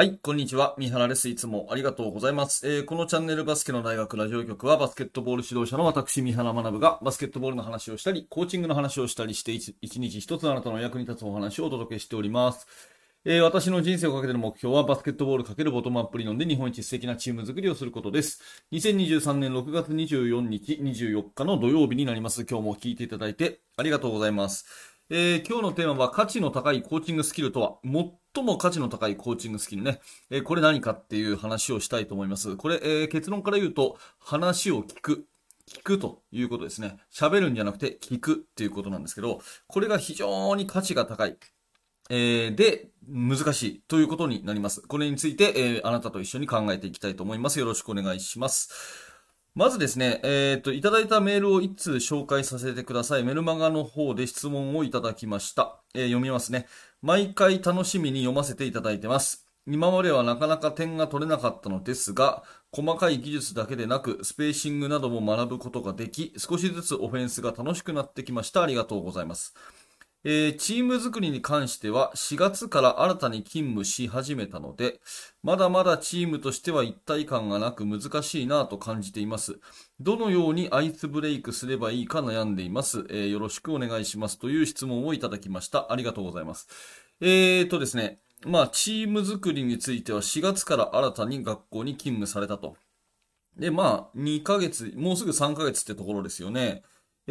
はい、こんにちは。三原です。いつもありがとうございます。えー、このチャンネルバスケの大学ラジオ局はバスケットボール指導者の私、三原学がバスケットボールの話をしたり、コーチングの話をしたりして一日一つあなたの役に立つお話をお届けしております。えー、私の人生をかけての目標はバスケットボールかけるボトムアップ理論で日本一素敵なチーム作りをすることです。2023年6月24日24日の土曜日になります。今日も聞いていただいてありがとうございます。えー、今日のテーマは価値の高いコーチングスキルとは、最最も価値の高いコーチングスキルね。えー、これ何かっていう話をしたいと思います。これ、えー、結論から言うと、話を聞く。聞くということですね。喋るんじゃなくて聞くっていうことなんですけど、これが非常に価値が高い。えー、で、難しいということになります。これについて、えー、あなたと一緒に考えていきたいと思います。よろしくお願いします。まずですね、えっ、ー、と、いただいたメールを一通紹介させてください。メルマガの方で質問をいただきました。えー、読みますね。毎回楽しみに読ませていただいてます。今まではなかなか点が取れなかったのですが、細かい技術だけでなく、スペーシングなども学ぶことができ、少しずつオフェンスが楽しくなってきました。ありがとうございます。えー、チーム作りに関しては4月から新たに勤務し始めたので、まだまだチームとしては一体感がなく難しいなと感じています。どのようにアイスブレイクすればいいか悩んでいます。えー、よろしくお願いしますという質問をいただきました。ありがとうございます。えーとですね、まあ、チーム作りについては4月から新たに学校に勤務されたと。で、まあ、2ヶ月、もうすぐ3ヶ月ってところですよね。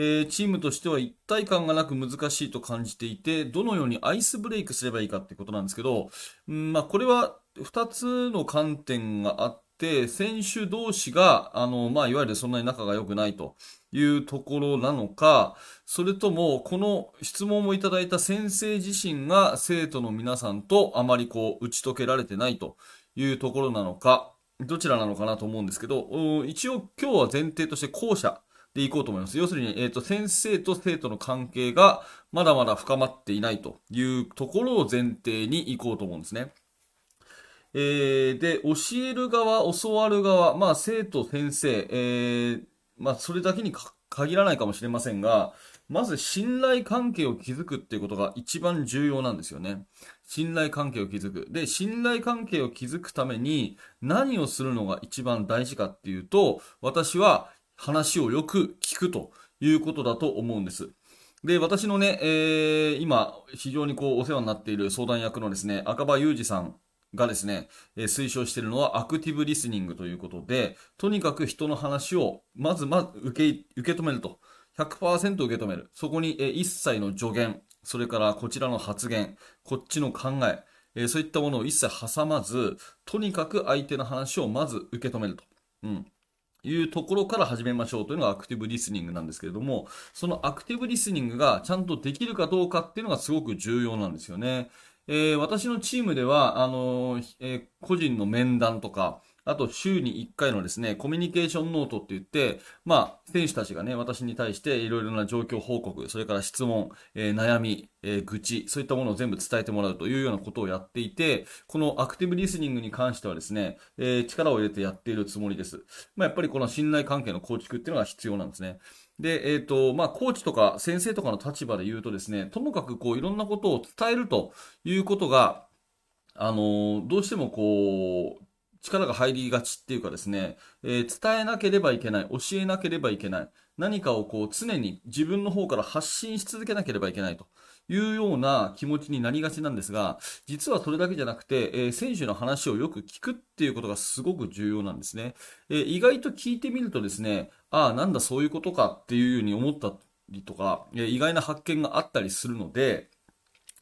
えー、チームとしては一体感がなく難しいと感じていて、どのようにアイスブレイクすればいいかってことなんですけど、んまあ、これは2つの観点があって、選手同士が、あの、まあ、いわゆるそんなに仲が良くないというところなのか、それとも、この質問をいただいた先生自身が生徒の皆さんとあまりこう、打ち解けられてないというところなのか、どちらなのかなと思うんですけど、一応今日は前提として後者でいこうと思います。要するに、えっ、ー、と、先生と生徒の関係がまだまだ深まっていないというところを前提にいこうと思うんですね。えー、で、教える側、教わる側、まあ、生徒、先生、えー、まあ、それだけに限らないかもしれませんが、まず信頼関係を築くっていうことが一番重要なんですよね。信頼関係を築く。で、信頼関係を築くために何をするのが一番大事かっていうと、私は話をよく聞くということだと思うんです。で、私のね、えー、今、非常にこう、お世話になっている相談役のですね、赤羽裕二さんがですね、えー、推奨しているのはアクティブリスニングということで、とにかく人の話を、まずまず受け、受け止めると。100%受け止める。そこに、えー、一切の助言、それからこちらの発言、こっちの考え、えー、そういったものを一切挟まず、とにかく相手の話をまず受け止めると。うん。いうところから始めましょうというのがアクティブリスニングなんですけれども、そのアクティブリスニングがちゃんとできるかどうかっていうのがすごく重要なんですよね。えー、私のチームでは、あのー、えー、個人の面談とか、あと週に1回のですね、コミュニケーションノートって言って、まあ、選手たちがね、私に対していろいろな状況報告、それから質問、えー、悩み、えー、愚痴、そういったものを全部伝えてもらうというようなことをやっていて、このアクティブリスニングに関してはですね、えー、力を入れてやっているつもりです。まあ、やっぱりこの信頼関係の構築っていうのが必要なんですね。で、えっ、ー、と、まあ、コーチとか先生とかの立場で言うとですね、ともかくこういろんなことを伝えるということが、あのどうしてもこう、力が入りがちっていうかですね、えー、伝えなければいけない、教えなければいけない、何かをこう常に自分の方から発信し続けなければいけないというような気持ちになりがちなんですが、実はそれだけじゃなくて、えー、選手の話をよく聞くっていうことがすごく重要なんですね。えー、意外と聞いてみるとですね、ああ、なんだそういうことかっていうように思ったりとか、え、意外な発見があったりするので、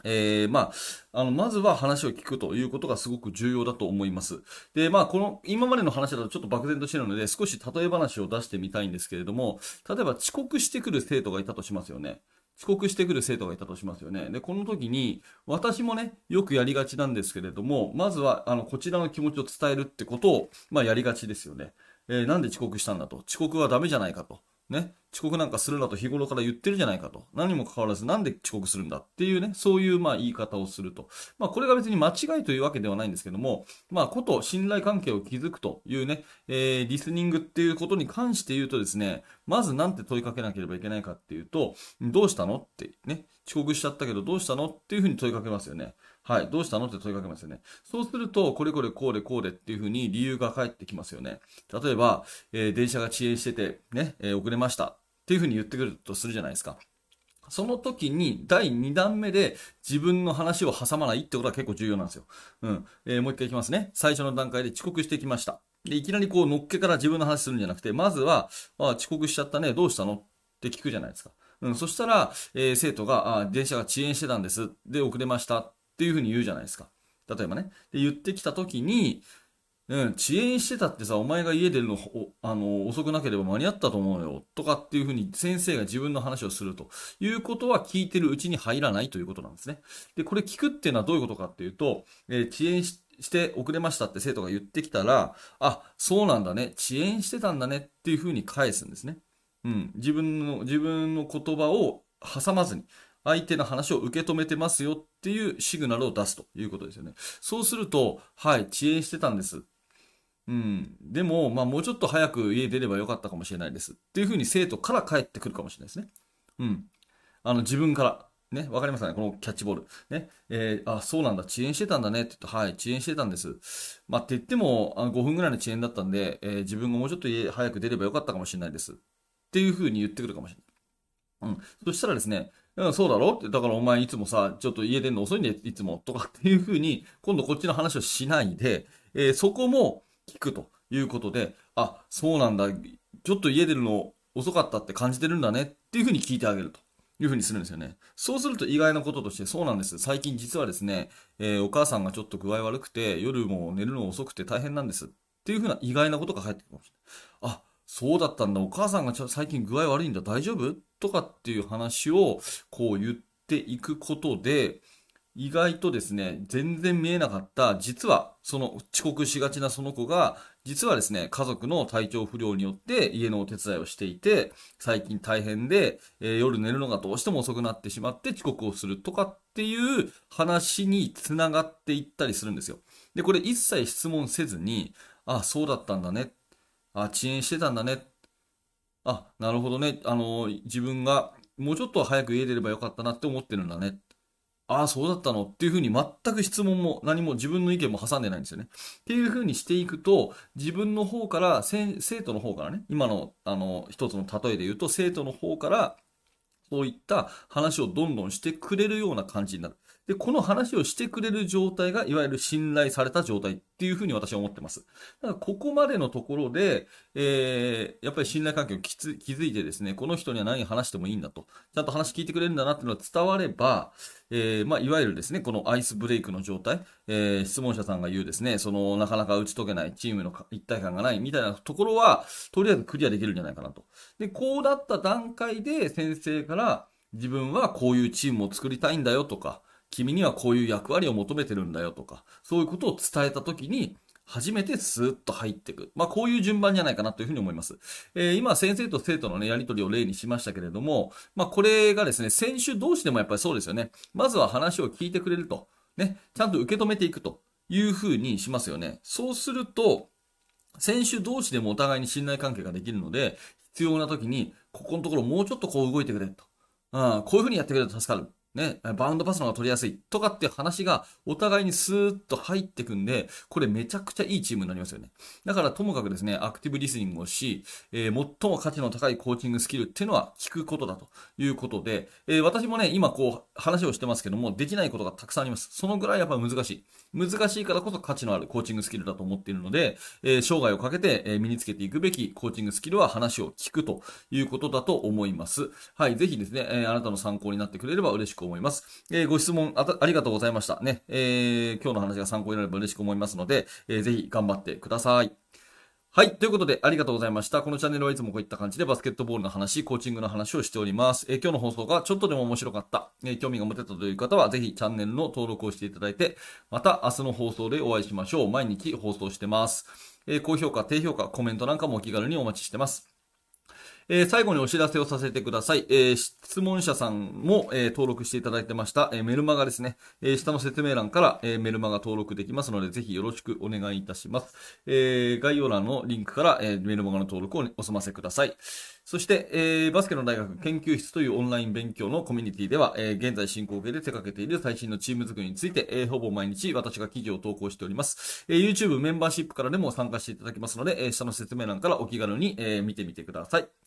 えー、まあ、あの、まずは話を聞くということがすごく重要だと思います。で、まあ、この、今までの話だとちょっと漠然としてるので、少し例え話を出してみたいんですけれども、例えば遅刻してくる生徒がいたとしますよね。遅刻してくる生徒がいたとしますよね。で、この時に、私もね、よくやりがちなんですけれども、まずは、あの、こちらの気持ちを伝えるってことを、まあ、やりがちですよね。えー、なんで遅刻したんだと。遅刻はダメじゃないかと。ね、遅刻なんかするなと日頃から言ってるじゃないかと。何もかかわらずなんで遅刻するんだっていうね、そういうまあ言い方をすると。まあこれが別に間違いというわけではないんですけども、まあこと信頼関係を築くというね、えー、リスニングっていうことに関して言うとですね、まずなんて問いかけなければいけないかっていうと、どうしたのってね、遅刻しちゃったけどどうしたのっていうふうに問いかけますよね。はい。どうしたの？って問いかけますよね。そうすると、これこれこうでこうでっていうふうに理由が返ってきますよね。例えば、えー、電車が遅延してて、ね、えー、遅れました。っていうふうに言ってくるとするじゃないですか。その時に第2弾目で自分の話を挟まないってことは結構重要なんですよ。うん。えー、もう一回いきますね。最初の段階で遅刻してきました。で、いきなりこう乗っけから自分の話するんじゃなくて、まずは、あ遅刻しちゃったね、どうしたの？って聞くじゃないですか。うん、そしたら、えー、生徒が、あ電車が遅延してたんです。で、遅れましたっていうふうに言うじゃないですか。例えばね。で、言ってきた時に、うん、遅延してたってさ、お前が家出るの、あの、遅くなければ間に合ったと思うよ。とかっていうふうに先生が自分の話をするということは聞いてるうちに入らないということなんですね。で、これ聞くっていうのはどういうことかっていうと、えー、遅延して遅れましたって生徒が言ってきたら、あ、そうなんだね。遅延してたんだねっていうふうに返すんですね。うん。自分の、自分の言葉を挟まずに、相手の話を受け止めてますよっていうシグナルを出すということですよね。そうすると、はい、遅延してたんです。うん。でも、まあもうちょっと早く家出ればよかったかもしれないです。っていうふうに生徒から返ってくるかもしれないですね。うん。あの、自分から。ね、わかりますかね？このキャッチボール。ね、えー、あ、そうなんだ、遅延してたんだねって言って、はい、遅延してたんです。まあ、って言っても、あの5分ぐらいの遅延だったんで、えー、自分がもうちょっと家早く出ればよかったかもしれないです。っていうふうに言ってくるかもしれない。うん。そしたらですね、うん、そうだろ？って、だからお前いつもさ、ちょっと家出るの遅いんで、いつも、とかっていうふうに、今度こっちの話をしないで、えー、そこも聞くと。いうことで、あ、そうなんだ、ちょっと家出るの遅かったって感じてるんだねっていうふうに聞いてあげると。いうふうにするんですよね。そうすると意外なこととして、そうなんです。最近実はですね、えー、お母さんがちょっと具合悪くて、夜も寝るの遅くて大変なんです。っていうふうな意外なことが返ってくるかもしれない。あ、そうだったんだ。お母さんが最近具合悪いんだ。大丈夫？とかっていう話をこう言っていくことで、意外とですね、全然見えなかった、実は、その遅刻しがちなその子が、実はですね、家族の体調不良によって家のお手伝いをしていて、最近大変で、えー、夜寝るのがどうしても遅くなってしまって遅刻をするとかっていう話につながっていったりするんですよ。で、これ一切質問せずに、あ、そうだったんだね。あ、遅延してたんだね。あ、なるほどね。あの、自分がもうちょっと早く家出ればよかったなって思ってるんだね。ああ、そうだったの？っていうふうに全く質問も何も自分の意見も挟んでないんですよね。っていうふうにしていくと、自分の方から、生徒の方からね、今の、あの、一つの例えで言うと、生徒の方から、そういった話をどんどんしてくれるような感じになる。で、この話をしてくれる状態が、いわゆる信頼された状態っていうふうに私は思ってます。だから、ここまでのところで、えー、やっぱり信頼関係を築いてですね、この人には何話してもいいんだと、ちゃんと話聞いてくれるんだなっていうのが伝われば、えー、まあ、いわゆるですね、このアイスブレイクの状態、えー、質問者さんが言うですね、その、なかなか打ち解けないチームの一体感がないみたいなところは、とりあえずクリアできるんじゃないかなと。で、こうだった段階で先生から、自分はこういうチームを作りたいんだよとか、君にはこういう役割を求めてるんだよとか、そういうことを伝えたときに、初めてスーッと入っていく。まあ、こういう順番じゃないかなというふうに思います。えー、今、先生と生徒のね、やりとりを例にしましたけれども、まあ、これがですね、選手同士でもやっぱりそうですよね。まずは話を聞いてくれると。ね、ちゃんと受け止めていくというふうにしますよね。そうすると、選手同士でもお互いに信頼関係ができるので、必要な時に、ここのところもうちょっとこう動いてくれと。うん、こういうふうにやってくれると助かる。ね、バウンドパスの方が取りやすいとかっていう話がお互いにスーッと入ってくんで、これめちゃくちゃいいチームになりますよね。だからともかくですね、アクティブリスニングをし、えー、最も価値の高いコーチングスキルっていうのは聞くことだということで、えー、私もね、今こう話をしてますけども、できないことがたくさんあります。そのぐらいやっぱ難しい。難しいからこそ価値のあるコーチングスキルだと思っているので、えー、生涯をかけて、身につけていくべきコーチングスキルは話を聞くということだと思います。はい、ぜひですね、えあなたの参考になってくれれば嬉しく思います。えご質問あありがとうございました。ね、えー、今日の話が参考になれば嬉しく思いますので、えー、ぜひ頑張ってください。はい。ということで、ありがとうございました。このチャンネルはいつもこういった感じでバスケットボールの話、コーチングの話をしております。え、今日の放送がちょっとでも面白かった、え、興味が持てたという方は、ぜひチャンネルの登録をしていただいて、また明日の放送でお会いしましょう。毎日放送してます。え、高評価、低評価、コメントなんかもお気軽にお待ちしてます。えー、最後にお知らせをさせてください。えー、質問者さんも、えー、登録していただいてました、えメルマガですね。え下の説明欄から、えメルマガ登録できますので、ぜひよろしくお願いいたします。え概要欄のリンクから、えメルマガの登録をお済ませください。そして、えー、バスケの大学研究室というオンライン勉強のコミュニティでは、えー、現在進行形で手掛けている最新のチーム作りについて、えー、ほぼ毎日私が企業を投稿しております。えー、YouTube メンバーシップからでも参加していただきますので、えー、下の説明欄からお気軽に、えー、見てみてください。